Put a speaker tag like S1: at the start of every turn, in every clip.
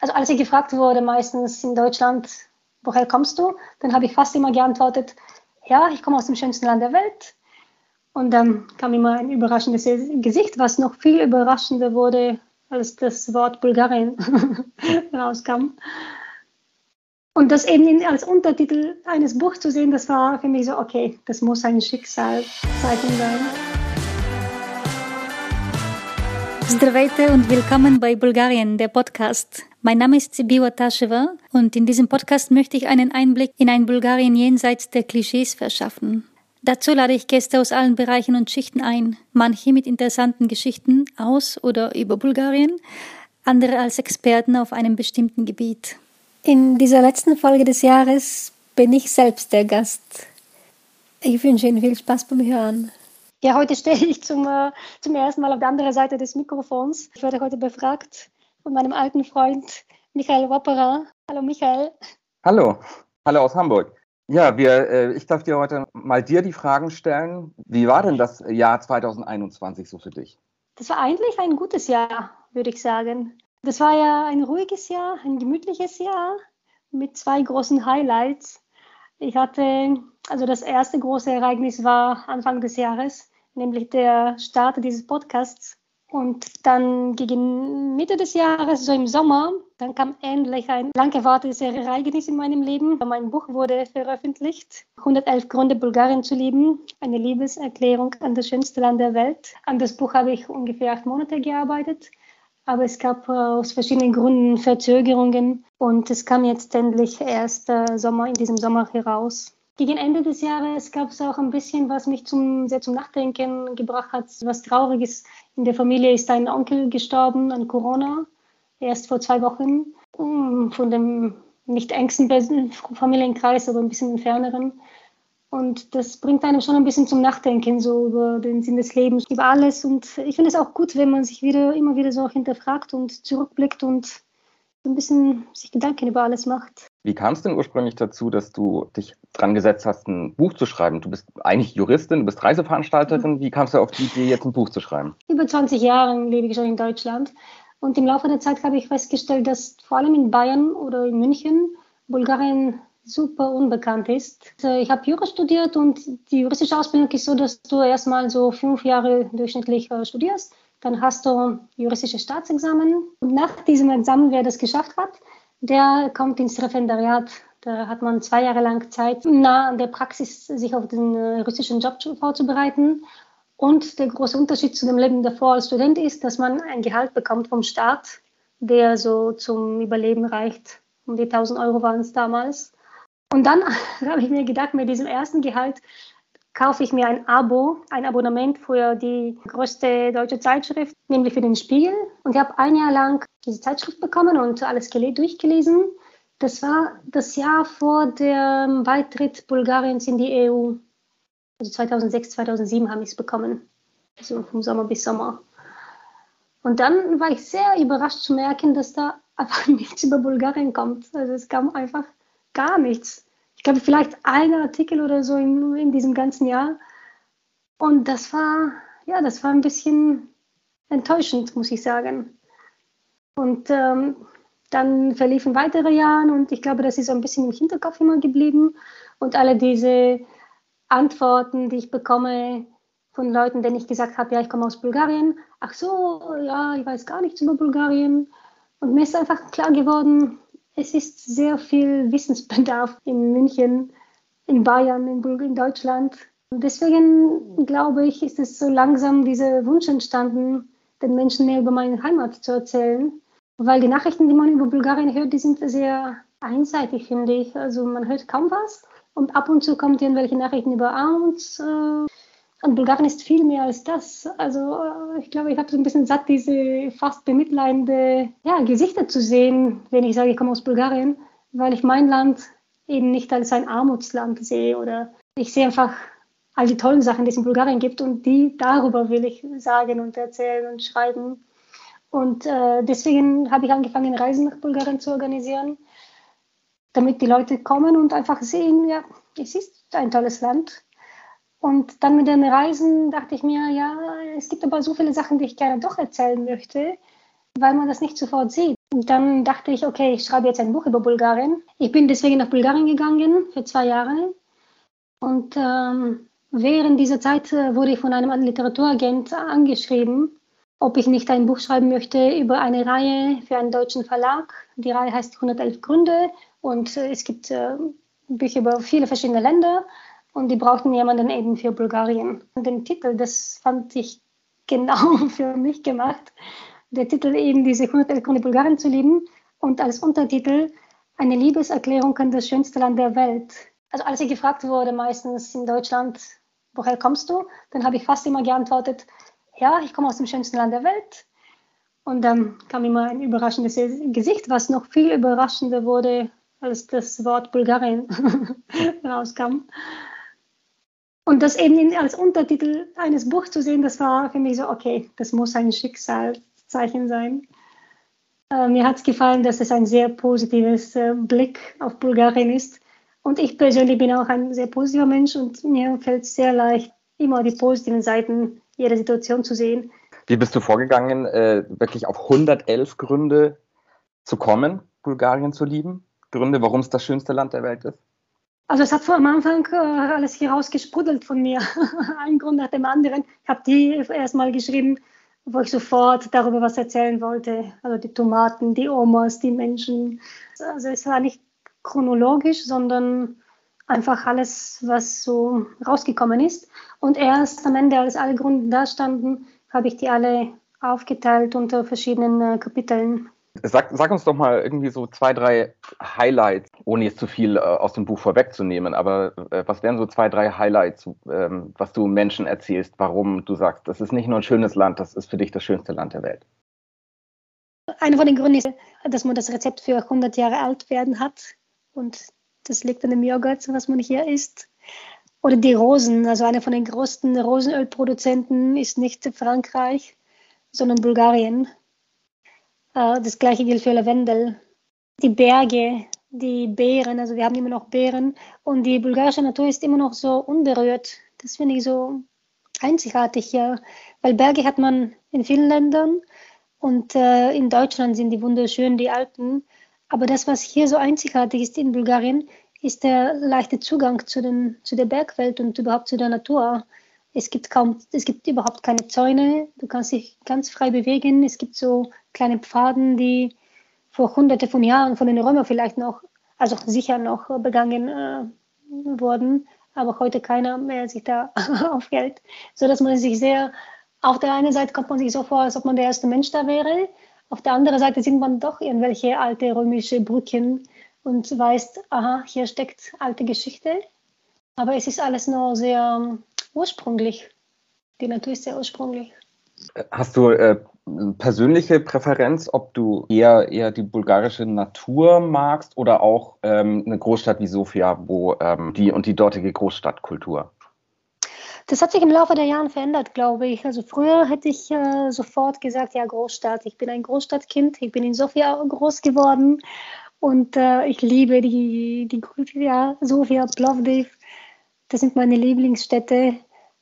S1: also als ich gefragt wurde, meistens in Deutschland, woher kommst du, dann habe ich fast immer geantwortet, ja, ich komme aus dem schönsten Land der Welt. Und dann kam immer ein überraschendes Gesicht, was noch viel überraschender wurde, als das Wort Bulgarien rauskam. Und das eben als Untertitel eines Buchs zu sehen, das war für mich so, okay, das muss ein Schicksalzeichen sein.
S2: Здравейте und willkommen bei Bulgarien, der Podcast. Mein Name ist Sibiwa Tasheva und in diesem Podcast möchte ich einen Einblick in ein Bulgarien jenseits der Klischees verschaffen. Dazu lade ich Gäste aus allen Bereichen und Schichten ein, manche mit interessanten Geschichten aus oder über Bulgarien, andere als Experten auf einem bestimmten Gebiet. In dieser letzten Folge des Jahres bin ich selbst der Gast. Ich wünsche Ihnen viel Spaß beim Hören.
S1: Ja, heute stehe ich zum, äh, zum ersten Mal auf der anderen Seite des Mikrofons. Ich werde heute befragt von meinem alten Freund Michael Wapperer. Hallo Michael.
S3: Hallo, hallo aus Hamburg. Ja, wir, äh, ich darf dir heute mal dir die Fragen stellen. Wie war denn das Jahr 2021 so für dich?
S1: Das war eigentlich ein gutes Jahr, würde ich sagen. Das war ja ein ruhiges Jahr, ein gemütliches Jahr mit zwei großen Highlights. Ich hatte, also das erste große Ereignis war Anfang des Jahres nämlich der Start dieses Podcasts. Und dann gegen Mitte des Jahres, so im Sommer, dann kam endlich ein lang erwartetes Ereignis in meinem Leben. Mein Buch wurde veröffentlicht. 111 Gründe, Bulgarien zu lieben. Eine Liebeserklärung an das schönste Land der Welt. An das Buch habe ich ungefähr acht Monate gearbeitet. Aber es gab äh, aus verschiedenen Gründen Verzögerungen. Und es kam jetzt endlich erst äh, Sommer, in diesem Sommer heraus. Gegen Ende des Jahres gab es auch ein bisschen, was mich zum, sehr zum Nachdenken gebracht hat. Was Trauriges. In der Familie ist ein Onkel gestorben an Corona, erst vor zwei Wochen. Von dem nicht engsten Familienkreis, aber ein bisschen ferneren. Und das bringt einem schon ein bisschen zum Nachdenken, so über den Sinn des Lebens, über alles. Und ich finde es auch gut, wenn man sich wieder, immer wieder so hinterfragt und zurückblickt und so ein bisschen sich Gedanken über alles macht.
S3: Wie kam es denn ursprünglich dazu, dass du dich dran gesetzt hast, ein Buch zu schreiben? Du bist eigentlich Juristin, du bist Reiseveranstalterin. Wie kamst du auf die Idee, jetzt ein Buch zu schreiben?
S1: Über 20 Jahre lebe ich schon in Deutschland. Und im Laufe der Zeit habe ich festgestellt, dass vor allem in Bayern oder in München Bulgarien super unbekannt ist. Also ich habe Jura studiert und die juristische Ausbildung ist so, dass du erstmal so fünf Jahre durchschnittlich äh, studierst dann hast du juristisches Staatsexamen. Und nach diesem Examen, wer das geschafft hat, der kommt ins Referendariat. Da hat man zwei Jahre lang Zeit, nah an der Praxis sich auf den äh, juristischen Job vorzubereiten. Und der große Unterschied zu dem Leben davor als Student ist, dass man ein Gehalt bekommt vom Staat, der so zum Überleben reicht. Um die 1000 Euro waren es damals. Und dann habe ich mir gedacht, mit diesem ersten Gehalt kaufe ich mir ein Abo, ein Abonnement für die größte deutsche Zeitschrift, nämlich für den Spiegel. Und ich habe ein Jahr lang diese Zeitschrift bekommen und alles durchgelesen. Das war das Jahr vor dem Beitritt Bulgariens in die EU. Also 2006, 2007 habe ich es bekommen. Also vom Sommer bis Sommer. Und dann war ich sehr überrascht zu merken, dass da einfach nichts über Bulgarien kommt. Also es kam einfach gar nichts ich glaube, vielleicht ein Artikel oder so in, in diesem ganzen Jahr. Und das war, ja, das war ein bisschen enttäuschend, muss ich sagen. Und ähm, dann verliefen weitere Jahre und ich glaube, das ist so ein bisschen im Hinterkopf immer geblieben. Und alle diese Antworten, die ich bekomme von Leuten, denen ich gesagt habe, ja, ich komme aus Bulgarien. Ach so, ja, ich weiß gar nichts über Bulgarien. Und mir ist einfach klar geworden, es ist sehr viel Wissensbedarf in München, in Bayern, in, in Deutschland. Deswegen glaube ich, ist es so langsam dieser Wunsch entstanden, den Menschen mehr über meine Heimat zu erzählen. Weil die Nachrichten, die man über Bulgarien hört, die sind sehr einseitig, finde ich. Also man hört kaum was. Und ab und zu kommen irgendwelche Nachrichten über Armuts, äh, und Bulgarien ist viel mehr als das. Also äh, ich glaube, ich habe so ein bisschen satt, diese fast bemitleidende ja, Gesichter zu sehen, wenn ich sage, ich komme aus Bulgarien, weil ich mein Land eben nicht als ein Armutsland sehe oder ich sehe einfach all die tollen Sachen, die es in Bulgarien gibt und die darüber will ich sagen und erzählen und schreiben. Und äh, deswegen habe ich angefangen, Reisen nach Bulgarien zu organisieren, damit die Leute kommen und einfach sehen, ja, es ist ein tolles Land und dann mit den Reisen dachte ich mir, ja, es gibt aber so viele Sachen, die ich gerne doch erzählen möchte. weil man das nicht sofort sieht. Und dann dachte ich, okay, ich schreibe jetzt ein Buch über Bulgarien. Ich bin deswegen nach Bulgarien gegangen für zwei Jahre. Und ähm, während dieser Zeit äh, wurde ich von einem Literaturagent angeschrieben, ob ich nicht ein Buch schreiben möchte über eine Reihe für einen deutschen Verlag. Die Reihe heißt 111 Gründe und äh, es gibt äh, Bücher über viele verschiedene Länder und die brauchten jemanden eben für Bulgarien. Und den Titel, das fand ich genau für mich gemacht. Der Titel eben diese 111 Gründe Bulgarien zu lieben und als Untertitel eine Liebeserklärung an das schönste Land der Welt. Also als ich gefragt wurde, meistens in Deutschland, woher kommst du? Dann habe ich fast immer geantwortet, ja, ich komme aus dem schönsten Land der Welt. Und dann kam immer ein überraschendes Gesicht, was noch viel überraschender wurde, als das Wort Bulgarien rauskam. Und das eben als Untertitel eines Buchs zu sehen, das war für mich so, okay, das muss ein Schicksalszeichen sein. Äh, mir hat es gefallen, dass es ein sehr positives äh, Blick auf Bulgarien ist. Und ich persönlich bin auch ein sehr positiver Mensch und mir fällt es sehr leicht, immer die positiven Seiten jeder Situation zu sehen.
S3: Wie bist du vorgegangen, äh, wirklich auf 111 Gründe zu kommen, Bulgarien zu lieben? Gründe, warum es das schönste Land der Welt ist?
S1: Also es hat am Anfang äh, alles hier rausgesprudelt von mir. Ein Grund nach dem anderen. Ich habe die erstmal geschrieben, wo ich sofort darüber was erzählen wollte. Also die Tomaten, die Omas, die Menschen. Also es war nicht chronologisch, sondern einfach alles, was so rausgekommen ist. Und erst am Ende, als alle Gründe da standen, habe ich die alle aufgeteilt unter verschiedenen äh, Kapiteln.
S3: Sag, sag, uns doch mal irgendwie so zwei, drei Highlights, ohne jetzt zu viel äh, aus dem Buch vorwegzunehmen, aber äh, was wären so zwei, drei Highlights, ähm, was du Menschen erzählst, warum du sagst, das ist nicht nur ein schönes Land, das ist für dich das schönste Land der Welt?
S1: Einer von den Gründen ist, dass man das Rezept für 100 Jahre alt werden hat und das liegt an dem Joghurt, was man hier isst. Oder die Rosen, also einer von den größten Rosenölproduzenten ist nicht Frankreich, sondern Bulgarien. Äh, das gleiche gilt für Lavendel. Die Berge, die Beeren, also wir haben immer noch Beeren und die bulgarische Natur ist immer noch so unberührt. Das finde ich so einzigartig hier, weil Berge hat man in vielen Ländern und äh, in Deutschland sind die wunderschön, die alten. Aber das, was hier so einzigartig ist in Bulgarien, ist der leichte Zugang zu, den, zu der Bergwelt und überhaupt zu der Natur. Es gibt kaum, es gibt überhaupt keine Zäune. Du kannst dich ganz frei bewegen. Es gibt so kleine Pfaden, die vor hunderte von Jahren von den Römern vielleicht noch, also sicher noch begangen äh, wurden, aber heute keiner mehr sich da aufhält, so dass man sich sehr, auf der einen Seite kommt man sich so vor, als ob man der erste Mensch da wäre, auf der anderen Seite sieht man doch irgendwelche alte römische Brücken und weißt, aha, hier steckt alte Geschichte. Aber es ist alles nur sehr um, ursprünglich. Die Natur ist sehr ursprünglich.
S3: Hast du äh, persönliche Präferenz, ob du eher, eher die bulgarische Natur magst oder auch ähm, eine Großstadt wie Sofia, wo ähm, die und die dortige Großstadtkultur?
S1: Das hat sich im Laufe der Jahre verändert, glaube ich. Also früher hätte ich äh, sofort gesagt, ja, Großstadt. Ich bin ein Großstadtkind. Ich bin in Sofia groß geworden und äh, ich liebe die, die ja, Sofia, Plovdiv. Das sind meine Lieblingsstädte.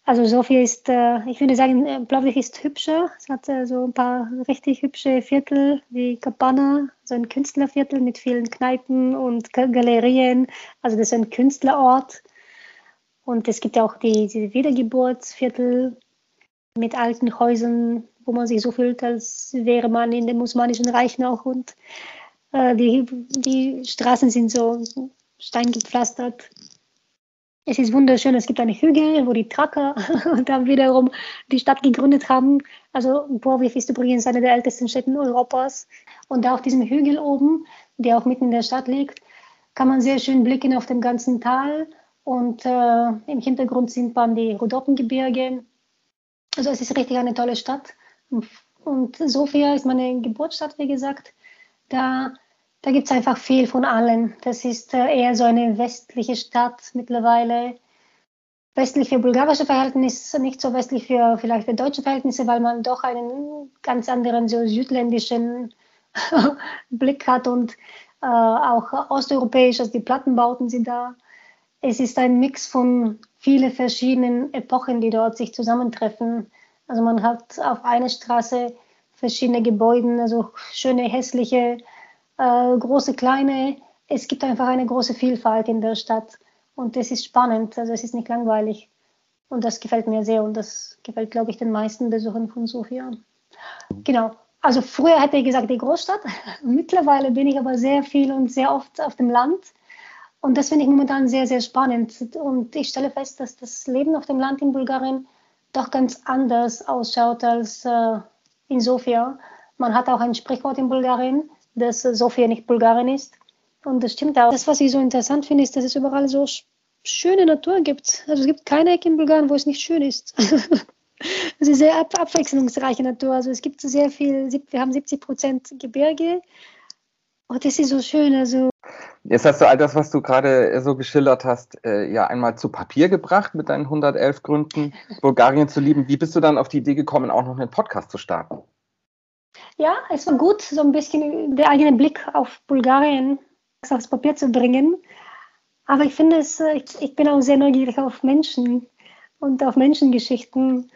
S1: Also Sofia ist, äh, ich würde sagen, äh, Plovdiv ist hübscher. Es hat äh, so ein paar richtig hübsche Viertel wie Kapana, so ein Künstlerviertel mit vielen Kneipen und Galerien. Also das ist ein Künstlerort. Und es gibt auch die, die Wiedergeburtsviertel mit alten Häusern, wo man sich so fühlt, als wäre man in dem Osmanischen Reich noch. Und äh, die, die Straßen sind so steingepflastert. Es ist wunderschön. Es gibt eine Hügel, wo die Tracker dann wiederum die Stadt gegründet haben. Also Plovdiv ist übrigens eine der ältesten Städte Europas. Und da auf diesem Hügel oben, der auch mitten in der Stadt liegt, kann man sehr schön blicken auf den ganzen Tal. Und äh, im Hintergrund sind dann die Rhodoppengebirge. Also es ist richtig eine tolle Stadt. Und Sofia ist meine Geburtsstadt, wie gesagt. Da, da gibt es einfach viel von allen. Das ist äh, eher so eine westliche Stadt mittlerweile. Westlich für bulgarische Verhältnisse, nicht so westlich für vielleicht für deutsche Verhältnisse, weil man doch einen ganz anderen, so südländischen Blick hat und äh, auch osteuropäisch, also die Plattenbauten sind da. Es ist ein Mix von vielen verschiedenen Epochen, die dort sich zusammentreffen. Also man hat auf einer Straße verschiedene Gebäude, also schöne, hässliche, äh, große, kleine. Es gibt einfach eine große Vielfalt in der Stadt und das ist spannend, also es ist nicht langweilig. Und das gefällt mir sehr und das gefällt, glaube ich, den meisten Besuchern von Sofia. Genau. Also früher hätte ich gesagt die Großstadt. Mittlerweile bin ich aber sehr viel und sehr oft auf dem Land. Und das finde ich momentan sehr, sehr spannend. Und ich stelle fest, dass das Leben auf dem Land in Bulgarien doch ganz anders ausschaut als äh, in Sofia. Man hat auch ein Sprichwort in Bulgarien, dass Sofia nicht Bulgarien ist. Und das stimmt auch. Das, was ich so interessant finde, ist, dass es überall so schöne Natur gibt. Also es gibt keine Ecke in Bulgarien, wo es nicht schön ist. es ist sehr ab abwechslungsreiche Natur. Also es gibt sehr viel, wir haben 70 Prozent Gebirge. Und oh, das ist so schön. Also
S3: Jetzt hast du all das, was du gerade äh, so geschildert hast, äh, ja einmal zu Papier gebracht mit deinen 111 Gründen, Bulgarien zu lieben. Wie bist du dann auf die Idee gekommen, auch noch einen Podcast zu starten?
S1: Ja, es war gut, so ein bisschen den eigenen Blick auf Bulgarien aufs Papier zu bringen. Aber ich finde es, äh, ich, ich bin auch sehr neugierig auf Menschen und auf Menschengeschichten.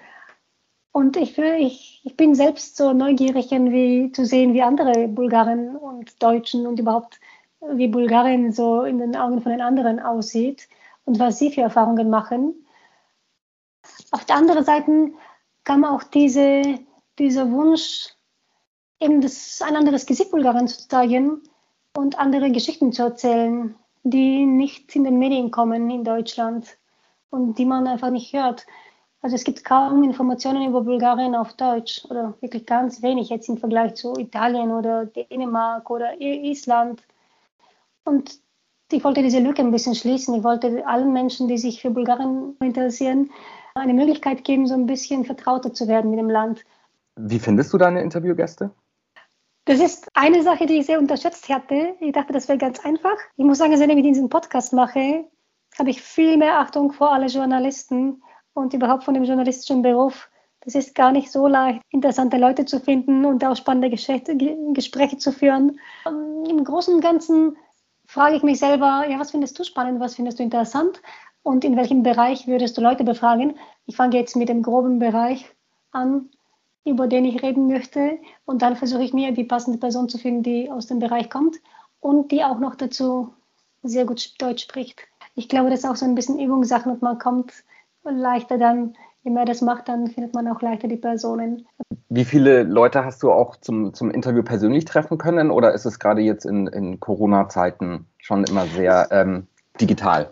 S1: Und ich, ich, ich bin selbst so neugierig, wie, zu sehen, wie andere Bulgaren und Deutschen und überhaupt wie Bulgarien so in den Augen von den anderen aussieht und was sie für Erfahrungen machen. Auf der anderen Seite kam auch diese, dieser Wunsch, eben das, ein anderes Gesicht Bulgarien zu zeigen und andere Geschichten zu erzählen, die nicht in den Medien kommen in Deutschland und die man einfach nicht hört. Also es gibt kaum Informationen über Bulgarien auf Deutsch oder wirklich ganz wenig jetzt im Vergleich zu Italien oder Dänemark oder Island. Und ich wollte diese Lücke ein bisschen schließen. Ich wollte allen Menschen, die sich für Bulgarien interessieren, eine Möglichkeit geben, so ein bisschen vertrauter zu werden mit dem Land.
S3: Wie findest du deine Interviewgäste?
S1: Das ist eine Sache, die ich sehr unterschätzt hatte. Ich dachte, das wäre ganz einfach. Ich muss sagen, seitdem ich diesen Podcast mache, habe ich viel mehr Achtung vor alle Journalisten und überhaupt von dem journalistischen Beruf. Das ist gar nicht so leicht, interessante Leute zu finden und auch spannende Gespräche zu führen. Im Großen und Ganzen frage ich mich selber, ja, was findest du spannend, was findest du interessant und in welchem Bereich würdest du Leute befragen? Ich fange jetzt mit dem groben Bereich an, über den ich reden möchte und dann versuche ich mir die passende Person zu finden, die aus dem Bereich kommt und die auch noch dazu sehr gut Deutsch spricht. Ich glaube, das ist auch so ein bisschen Übungssache und man kommt leichter dann, je mehr das macht, dann findet man auch leichter die Personen.
S3: Wie viele Leute hast du auch zum, zum Interview persönlich treffen können oder ist es gerade jetzt in, in Corona-Zeiten schon immer sehr ähm, digital?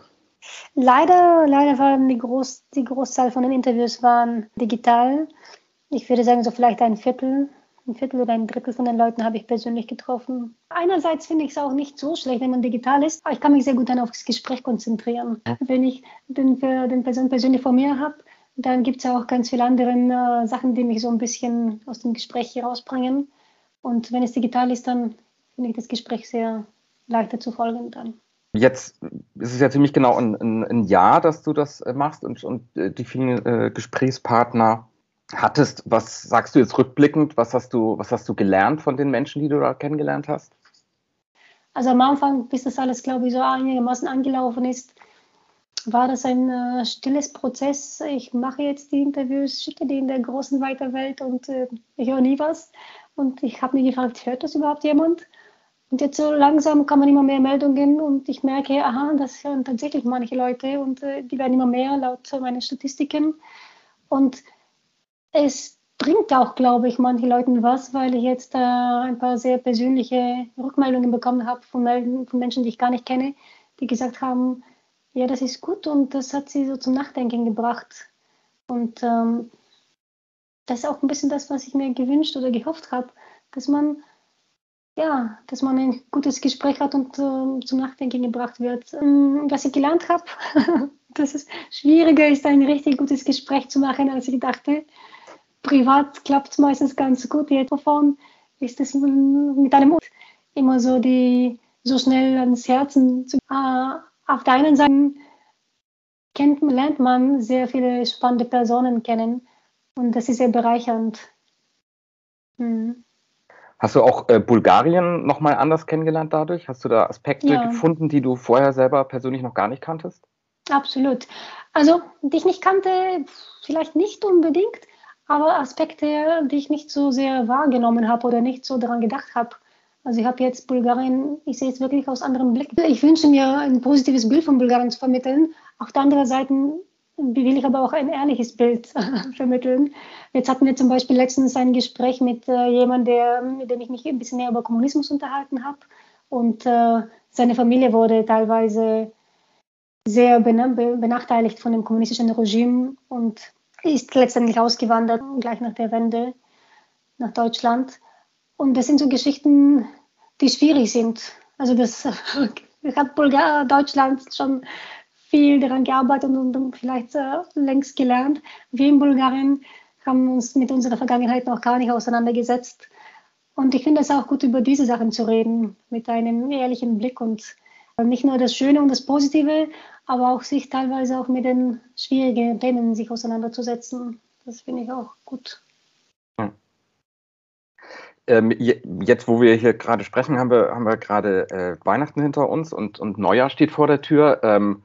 S1: Leider, leider waren die, Groß, die Großzahl von den Interviews waren digital. Ich würde sagen, so vielleicht ein Viertel, ein Viertel oder ein Drittel von den Leuten habe ich persönlich getroffen. Einerseits finde ich es auch nicht so schlecht, wenn man digital ist, aber ich kann mich sehr gut dann aufs Gespräch konzentrieren. Wenn ich den, den Person persönlich vor mir habe, dann gibt es auch ganz viele andere äh, Sachen, die mich so ein bisschen aus dem Gespräch herausbringen. Und wenn es digital ist, dann finde ich das Gespräch sehr leichter zu folgen dann.
S3: Jetzt ist es ja ziemlich genau ein, ein, ein Jahr, dass du das äh, machst und, und äh, die vielen äh, Gesprächspartner hattest. Was sagst du jetzt rückblickend? Was hast du, was hast du gelernt von den Menschen, die du da kennengelernt hast?
S1: Also am Anfang, bis das alles, glaube ich, so einigermaßen angelaufen ist, war das ein äh, stilles Prozess. Ich mache jetzt die Interviews, schicke die in der großen weiten Welt und äh, ich höre nie was. Und ich habe mir gefragt, hört das überhaupt jemand? Und jetzt so langsam kommen immer mehr Meldungen und ich merke, aha, das hören tatsächlich manche Leute und äh, die werden immer mehr laut meinen Statistiken. Und es bringt auch, glaube ich, manche Leuten was, weil ich jetzt äh, ein paar sehr persönliche Rückmeldungen bekommen habe von, von Menschen, die ich gar nicht kenne, die gesagt haben, ja, das ist gut und das hat sie so zum Nachdenken gebracht. Und ähm, das ist auch ein bisschen das, was ich mir gewünscht oder gehofft habe, dass man ja, dass man ein gutes Gespräch hat und äh, zum Nachdenken gebracht wird. Ähm, was ich gelernt habe, dass es schwieriger ist, ein richtig gutes Gespräch zu machen, als ich dachte. Privat klappt es meistens ganz gut. Wovon ist es mit einem immer so die so schnell ans Herzen zu. Äh, auf der einen Seite kennt, lernt man sehr viele spannende Personen kennen und das ist sehr bereichernd.
S3: Hm. Hast du auch äh, Bulgarien nochmal anders kennengelernt dadurch? Hast du da Aspekte ja. gefunden, die du vorher selber persönlich noch gar nicht kanntest?
S1: Absolut. Also, die ich nicht kannte, vielleicht nicht unbedingt, aber Aspekte, die ich nicht so sehr wahrgenommen habe oder nicht so daran gedacht habe. Also ich habe jetzt Bulgarien, ich sehe es wirklich aus anderem Blick. Ich wünsche mir ein positives Bild von Bulgarien zu vermitteln. Auf der anderen Seite will ich aber auch ein ehrliches Bild vermitteln. Jetzt hatten wir zum Beispiel letztens ein Gespräch mit äh, jemandem, mit dem ich mich ein bisschen näher über Kommunismus unterhalten habe. Und äh, seine Familie wurde teilweise sehr benachteiligt von dem kommunistischen Regime und ist letztendlich ausgewandert, gleich nach der Wende nach Deutschland. Und das sind so Geschichten, die schwierig sind. Also das hat Bulgar Deutschland schon viel daran gearbeitet und, vielleicht äh, längst gelernt. Wir in Bulgarien haben uns mit unserer Vergangenheit noch gar nicht auseinandergesetzt. Und ich finde es auch gut, über diese Sachen zu reden, mit einem ehrlichen Blick und nicht nur das Schöne und das Positive, aber auch sich teilweise auch mit den schwierigen Themen sich auseinanderzusetzen. Das finde ich auch gut.
S3: Ähm, jetzt, wo wir hier gerade sprechen, haben wir, haben wir gerade äh, Weihnachten hinter uns und, und Neujahr steht vor der Tür. Ähm,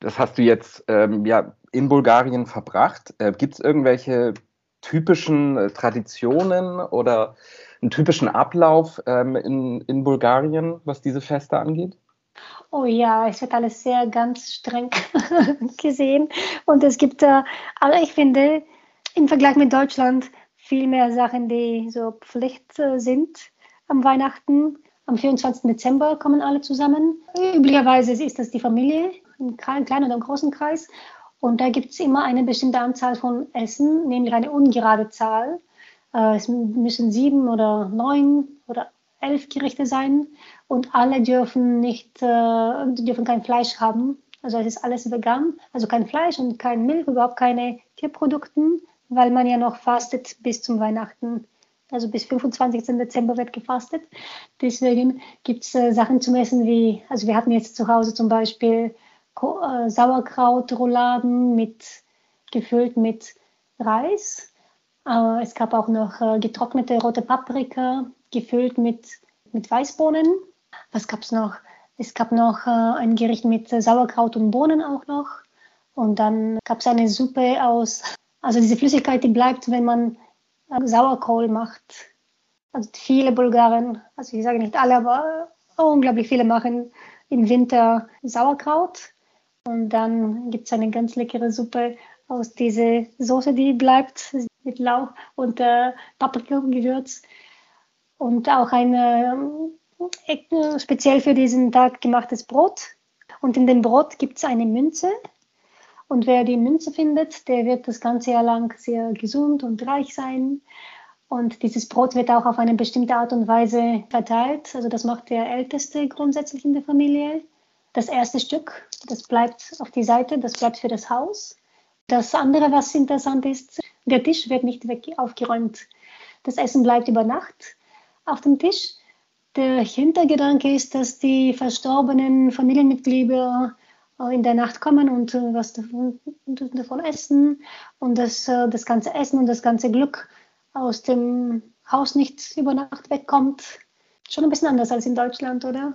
S3: das hast du jetzt ähm, ja, in Bulgarien verbracht. Äh, Gibt es irgendwelche typischen äh, Traditionen oder einen typischen Ablauf ähm, in, in Bulgarien, was diese Feste angeht?
S1: Oh ja, es wird alles sehr ganz streng gesehen. Und es gibt, äh, also ich finde, im Vergleich mit Deutschland, viel mehr Sachen, die so Pflicht äh, sind am Weihnachten. Am 24. Dezember kommen alle zusammen. Üblicherweise ist das die Familie, im kleinen oder großen Kreis. Und da gibt es immer eine bestimmte Anzahl von Essen, nämlich eine ungerade Zahl. Äh, es müssen sieben oder neun oder elf Gerichte sein und alle dürfen nicht, äh, dürfen kein Fleisch haben. Also es ist alles vegan, also kein Fleisch und kein Milch, überhaupt keine Tierprodukte weil man ja noch fastet bis zum Weihnachten. Also bis 25. Dezember wird gefastet. Deswegen gibt es äh, Sachen zum Essen wie, also wir hatten jetzt zu Hause zum Beispiel äh, Sauerkrautrouladen mit, gefüllt mit Reis. Äh, es gab auch noch äh, getrocknete rote Paprika, gefüllt mit, mit Weißbohnen. Was gab es noch? Es gab noch äh, ein Gericht mit Sauerkraut und Bohnen auch noch. Und dann gab es eine Suppe aus also diese Flüssigkeit, die bleibt, wenn man äh, Sauerkohl macht. Also viele Bulgaren, also ich sage nicht alle, aber unglaublich viele machen im Winter Sauerkraut. Und dann gibt es eine ganz leckere Suppe aus dieser Soße, die bleibt mit Lauch und äh, Paprika-Gewürz. Und auch ein äh, speziell für diesen Tag gemachtes Brot. Und in dem Brot gibt es eine Münze, und wer die Münze findet, der wird das ganze Jahr lang sehr gesund und reich sein. Und dieses Brot wird auch auf eine bestimmte Art und Weise verteilt. Also das macht der Älteste grundsätzlich in der Familie. Das erste Stück, das bleibt auf die Seite, das bleibt für das Haus. Das andere, was interessant ist, der Tisch wird nicht weg aufgeräumt. Das Essen bleibt über Nacht auf dem Tisch. Der Hintergedanke ist, dass die verstorbenen Familienmitglieder in der Nacht kommen und äh, was davon, davon essen und das, äh, das ganze Essen und das ganze Glück aus dem Haus nicht über Nacht wegkommt. Schon ein bisschen anders als in Deutschland, oder?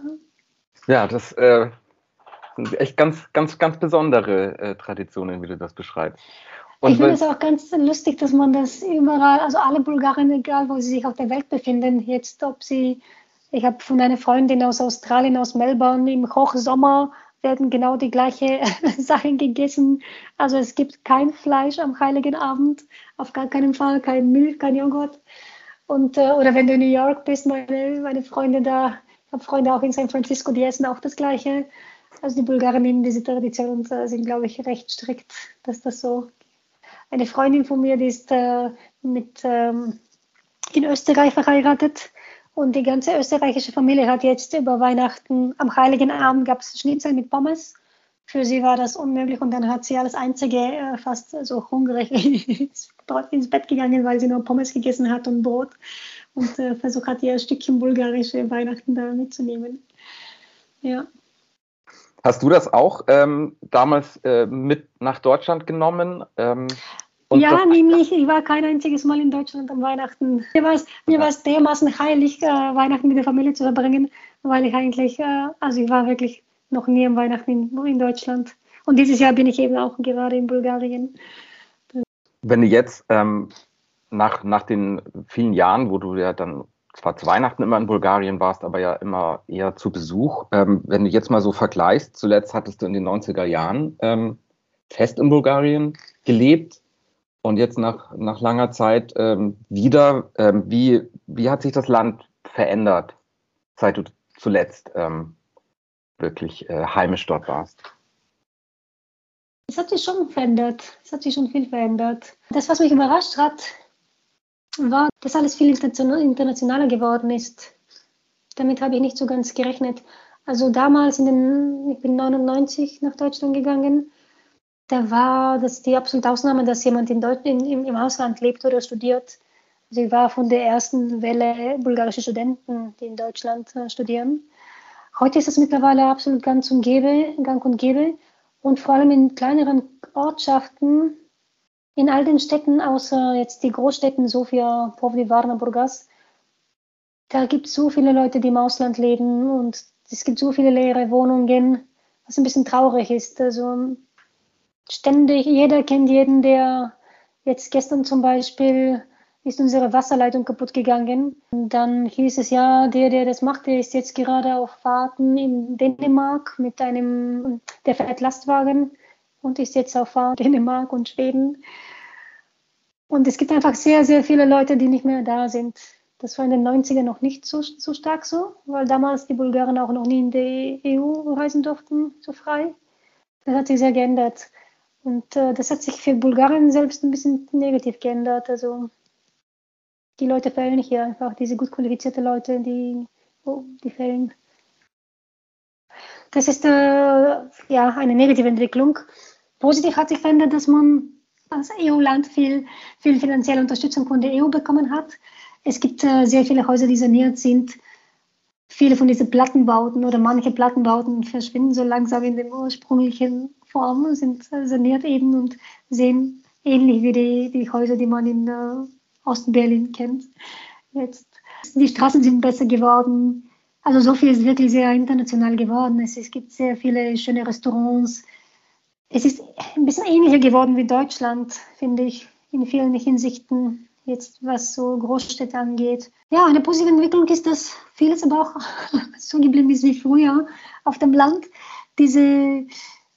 S3: Ja, das äh, sind echt ganz, ganz, ganz besondere äh, Traditionen, wie du das beschreibst.
S1: Und ich finde es auch ganz lustig, dass man das überall, also alle Bulgaren, egal wo sie sich auf der Welt befinden, jetzt ob sie, ich habe von einer Freundin aus Australien, aus Melbourne, im Hochsommer werden genau die gleichen Sachen gegessen. Also es gibt kein Fleisch am Heiligen Abend, auf gar keinen Fall, kein Milch, kein Joghurt. Und, äh, oder wenn du in New York bist, meine, meine Freunde da, ich habe Freunde auch in San Francisco, die essen auch das Gleiche. Also die Bulgaren nehmen diese Tradition und äh, sind, glaube ich, recht strikt, dass das so. Eine Freundin von mir, die ist äh, mit, ähm, in Österreich verheiratet und die ganze österreichische Familie hat jetzt über Weihnachten, am Heiligen Abend gab es Schnitzel mit Pommes. Für sie war das unmöglich und dann hat sie als einzige äh, fast so hungrig ins Bett gegangen, weil sie nur Pommes gegessen hat und Brot und äh, versucht hat, ihr Stückchen bulgarische Weihnachten da mitzunehmen. Ja.
S3: Hast du das auch ähm, damals äh, mit nach Deutschland genommen? Ähm,
S1: und ja, nämlich, ich war kein einziges Mal in Deutschland am Weihnachten. Mir war es mir war's dermaßen heilig, äh, Weihnachten mit der Familie zu verbringen, weil ich eigentlich, äh, also ich war wirklich noch nie am Weihnachten in, in Deutschland. Und dieses Jahr bin ich eben auch gerade in Bulgarien.
S3: Wenn du jetzt ähm, nach, nach den vielen Jahren, wo du ja dann zwar zu Weihnachten immer in Bulgarien warst, aber ja immer eher zu Besuch. Ähm, wenn du jetzt mal so vergleichst, zuletzt hattest du in den 90er Jahren ähm, fest in Bulgarien gelebt und jetzt nach, nach langer Zeit ähm, wieder. Ähm, wie, wie hat sich das Land verändert, seit du zuletzt ähm, wirklich äh, heimisch dort warst?
S1: Es hat sich schon verändert. Es hat sich schon viel verändert. Das, was mich überrascht hat, war, dass alles viel internationaler geworden ist. Damit habe ich nicht so ganz gerechnet. Also damals, in den, ich bin 99 nach Deutschland gegangen, da war das die absolute Ausnahme, dass jemand in Deutsch, in, im, Ausland lebt oder studiert. Ich war von der ersten Welle bulgarische Studenten, die in Deutschland äh, studieren. Heute ist es mittlerweile absolut ganz und gäbe, gang und gäbe. Und vor allem in kleineren Ortschaften in all den Städten, außer jetzt die Großstädten Sofia, Plovdiv, Varna, Burgas, da gibt es so viele Leute, die im Ausland leben und es gibt so viele leere Wohnungen, was ein bisschen traurig ist. Also ständig, jeder kennt jeden, der jetzt gestern zum Beispiel ist unsere Wasserleitung kaputt gegangen. Dann hieß es ja, der, der das macht, der ist jetzt gerade auf Fahrten in Dänemark mit einem, der fährt Lastwagen und ist jetzt auf Fahrt Dänemark und Schweden. Und es gibt einfach sehr, sehr viele Leute, die nicht mehr da sind. Das war in den 90ern noch nicht so, so stark so, weil damals die Bulgaren auch noch nie in die EU reisen durften, so frei. Das hat sich sehr geändert. Und äh, das hat sich für Bulgarien selbst ein bisschen negativ geändert. Also die Leute fehlen hier einfach, diese gut qualifizierte Leute, die, oh, die fehlen. Das ist äh, ja eine negative Entwicklung. Positiv hat sich verändert, dass man als EU-Land viel, viel finanzielle Unterstützung von der EU bekommen hat. Es gibt äh, sehr viele Häuser, die saniert sind. Viele von diesen Plattenbauten oder manche Plattenbauten verschwinden so langsam in der ursprünglichen Form, sind äh, saniert eben und sehen ähnlich wie die, die Häuser, die man in äh, Ostberlin kennt. Jetzt. Die Straßen sind besser geworden. Also Sofia ist wirklich sehr international geworden. Es, es gibt sehr viele schöne Restaurants, es ist ein bisschen ähnlicher geworden wie Deutschland, finde ich, in vielen Hinsichten, jetzt was so Großstädte angeht. Ja, eine positive Entwicklung ist, dass vieles aber auch so geblieben ist wie früher auf dem Land. Diese,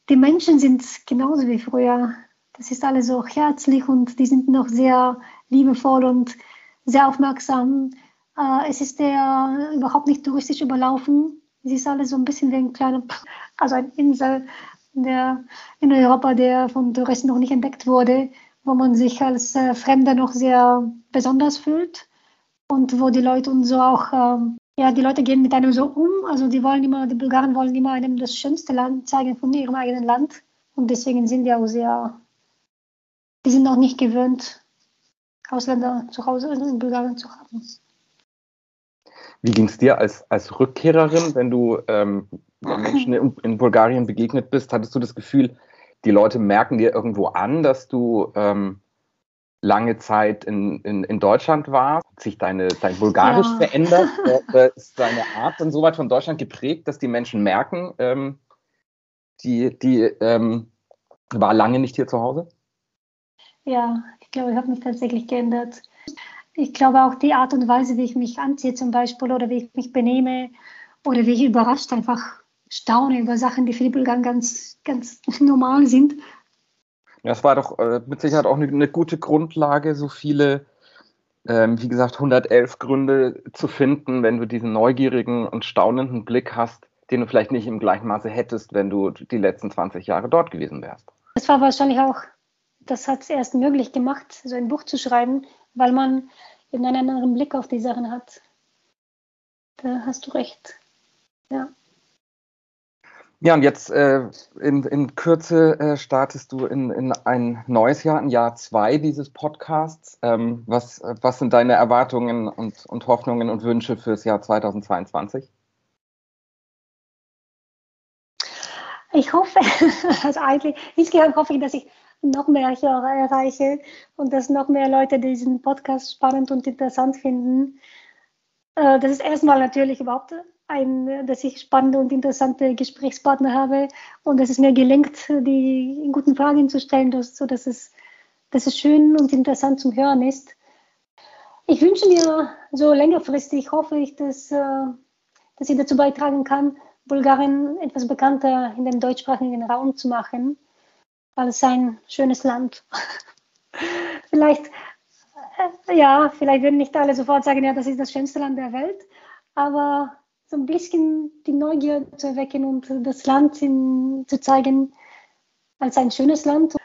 S1: die Menschen sind genauso wie früher. Das ist alles so herzlich und die sind noch sehr liebevoll und sehr aufmerksam. Äh, es ist der überhaupt nicht touristisch überlaufen. Es ist alles so ein bisschen wie ein kleiner, also eine Insel der in Europa, der von Touristen noch nicht entdeckt wurde, wo man sich als äh, Fremder noch sehr besonders fühlt und wo die Leute und so auch, ähm, ja, die Leute gehen mit einem so um, also die wollen immer, die Bulgaren wollen immer einem das schönste Land zeigen von ihrem eigenen Land und deswegen sind die auch sehr, die sind auch nicht gewöhnt, Ausländer zu Hause in Bulgarien zu haben.
S3: Wie ging es dir als, als Rückkehrerin, wenn du ähm, Menschen in, in, Bulgarien begegnet bist? Hattest du das Gefühl, die Leute merken dir irgendwo an, dass du ähm, lange Zeit in, in, in Deutschland warst? Hat sich deine, dein Bulgarisch ja. verändert? ist deine Art dann so weit von Deutschland geprägt, dass die Menschen merken, ähm, die, die ähm, war lange nicht hier zu Hause?
S1: Ja, ich glaube, ich habe mich tatsächlich geändert ich glaube auch die Art und Weise, wie ich mich anziehe zum Beispiel oder wie ich mich benehme oder wie ich überrascht einfach staune über Sachen, die für die Bulgaren ganz, ganz normal sind.
S3: Ja, es war doch äh, mit Sicherheit auch eine, eine gute Grundlage, so viele, ähm, wie gesagt, 111 Gründe zu finden, wenn du diesen neugierigen und staunenden Blick hast, den du vielleicht nicht im gleichen Maße hättest, wenn du die letzten 20 Jahre dort gewesen wärst.
S1: Das war wahrscheinlich auch, das hat es erst möglich gemacht, so ein Buch zu schreiben, weil man eben einen anderen Blick auf die Sachen hat. Da hast du recht. Ja.
S3: Ja, und jetzt äh, in, in Kürze äh, startest du in, in ein neues Jahr, ein Jahr zwei dieses Podcasts. Ähm, was, was sind deine Erwartungen und, und Hoffnungen und Wünsche fürs Jahr 2022?
S1: Ich hoffe, also eigentlich, insgesamt hoffe ich, dass ich noch mehr erreiche und dass noch mehr Leute diesen Podcast spannend und interessant finden. Äh, das ist erstmal natürlich überhaupt ein, dass ich spannende und interessante Gesprächspartner habe und dass es mir gelingt, die guten Fragen zu stellen, sodass es, dass es schön und interessant zum Hören ist. Ich wünsche mir so längerfristig, hoffe ich, dass, äh, dass ich dazu beitragen kann, Bulgarien etwas bekannter in dem deutschsprachigen Raum zu machen, als ein schönes Land. vielleicht, äh, ja, vielleicht würden nicht alle sofort sagen, ja, das ist das schönste Land der Welt, aber so ein bisschen die Neugier zu erwecken und das Land in, zu zeigen als ein schönes Land.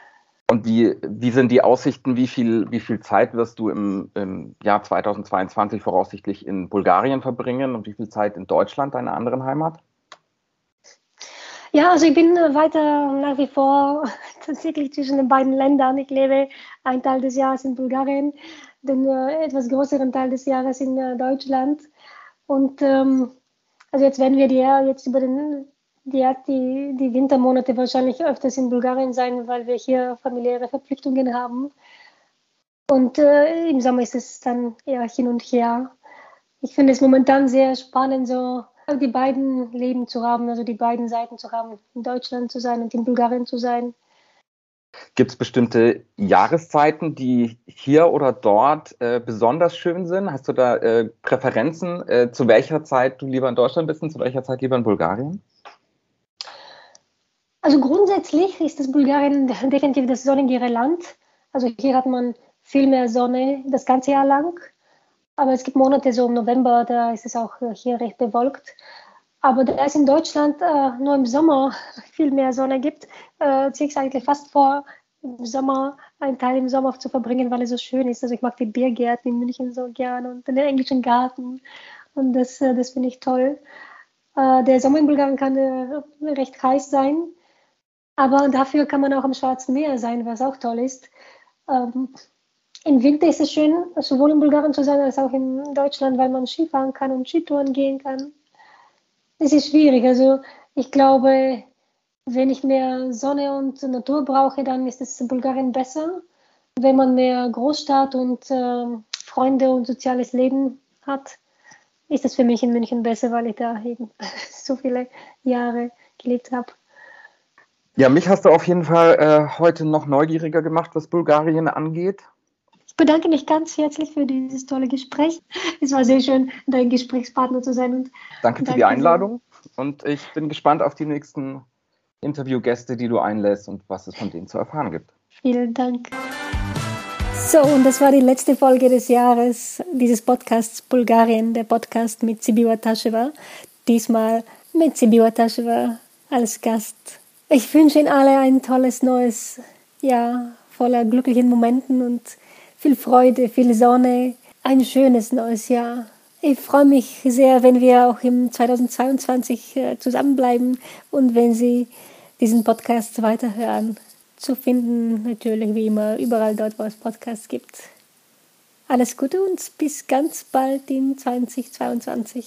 S3: Und wie, wie sind die Aussichten? Wie viel, wie viel Zeit wirst du im, im Jahr 2022 voraussichtlich in Bulgarien verbringen und wie viel Zeit in Deutschland, deiner anderen Heimat?
S1: Ja, also ich bin weiter nach wie vor tatsächlich zwischen den beiden Ländern. Ich lebe einen Teil des Jahres in Bulgarien, den äh, etwas größeren Teil des Jahres in äh, Deutschland. Und ähm, also jetzt werden wir die, jetzt über den, die, die, die Wintermonate wahrscheinlich öfters in Bulgarien sein, weil wir hier familiäre Verpflichtungen haben. Und äh, im Sommer ist es dann eher hin und her. Ich finde es momentan sehr spannend, so die beiden Leben zu haben, also die beiden Seiten zu haben, in Deutschland zu sein und in Bulgarien zu sein.
S3: Gibt es bestimmte Jahreszeiten, die hier oder dort äh, besonders schön sind? Hast du da äh, Präferenzen, äh, zu welcher Zeit du lieber in Deutschland bist und zu welcher Zeit lieber in Bulgarien?
S1: Also grundsätzlich ist das Bulgarien definitiv das sonnigere Land. Also hier hat man viel mehr Sonne das ganze Jahr lang. Aber es gibt Monate, so im November, da ist es auch hier recht bewölkt. Aber da es in Deutschland äh, nur im Sommer viel mehr Sonne gibt, äh, ziehe ich es eigentlich fast vor, im Sommer einen Teil im Sommer zu verbringen, weil es so schön ist. Also ich mag die Biergärten in München so gerne und den englischen Garten. Und das, äh, das finde ich toll. Äh, der Sommer in Bulgarien kann äh, recht heiß sein, aber dafür kann man auch am Schwarzen Meer sein, was auch toll ist. Ähm, Im Winter ist es schön, sowohl in Bulgarien zu sein als auch in Deutschland, weil man Skifahren kann und Skitouren gehen kann es ist schwierig. Also ich glaube, wenn ich mehr Sonne und Natur brauche, dann ist es in Bulgarien besser. Wenn man mehr Großstadt und äh, Freunde und soziales Leben hat, ist es für mich in München besser, weil ich da eben so viele Jahre gelebt habe.
S3: Ja, mich hast du auf jeden Fall äh, heute noch neugieriger gemacht, was Bulgarien angeht.
S1: Ich bedanke mich ganz herzlich für dieses tolle Gespräch. Es war sehr schön, dein Gesprächspartner zu sein. Und
S3: danke für die Einladung und ich bin gespannt auf die nächsten Interviewgäste, die du einlässt und was es von denen zu erfahren gibt.
S1: Vielen Dank.
S2: So, und das war die letzte Folge des Jahres dieses Podcasts Bulgarien, der Podcast mit Sibiwa Taschewa. Diesmal mit Sibiwa Taschewa als Gast. Ich wünsche Ihnen alle ein tolles neues Jahr voller glücklichen Momenten und viel Freude, viel Sonne, ein schönes neues Jahr. Ich freue mich sehr, wenn wir auch im 2022 äh, zusammenbleiben und wenn Sie diesen Podcast weiterhören. Zu finden natürlich wie immer überall dort, wo es Podcasts gibt. Alles Gute und bis ganz bald in 2022.